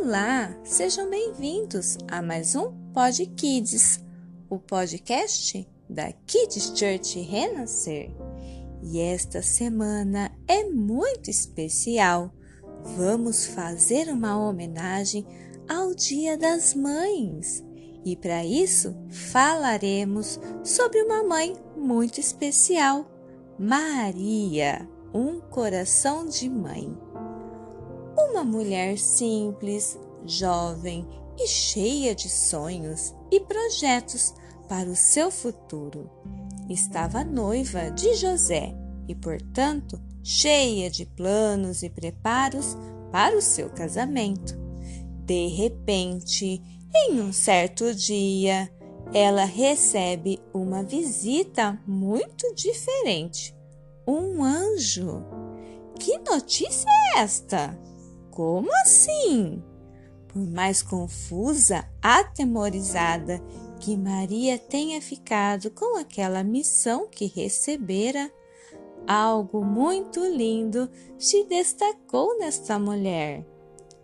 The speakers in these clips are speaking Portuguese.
Olá, sejam bem-vindos a mais um Pod Kids, o podcast da Kids Church Renascer. E esta semana é muito especial. Vamos fazer uma homenagem ao Dia das Mães. E para isso falaremos sobre uma mãe muito especial, Maria, um coração de mãe. Uma mulher simples, jovem e cheia de sonhos e projetos para o seu futuro. Estava noiva de José e, portanto, cheia de planos e preparos para o seu casamento. De repente, em um certo dia, ela recebe uma visita muito diferente. Um anjo. Que notícia é esta? Como assim? Por mais confusa, atemorizada que Maria tenha ficado com aquela missão que recebera, algo muito lindo se destacou nesta mulher.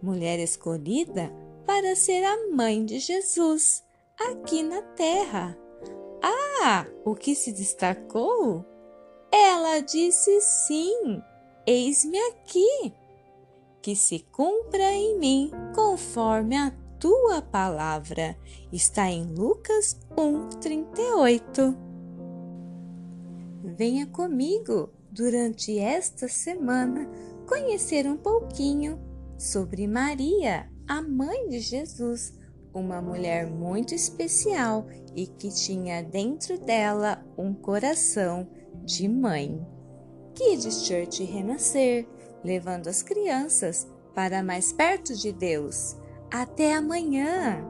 Mulher escolhida para ser a mãe de Jesus aqui na terra. Ah, o que se destacou? Ela disse sim, eis-me aqui que se cumpra em mim conforme a tua palavra. Está em Lucas 1:38. Venha comigo durante esta semana conhecer um pouquinho sobre Maria, a mãe de Jesus, uma mulher muito especial e que tinha dentro dela um coração de mãe. Kids Church Renascer levando as crianças para mais perto de Deus. Até amanhã!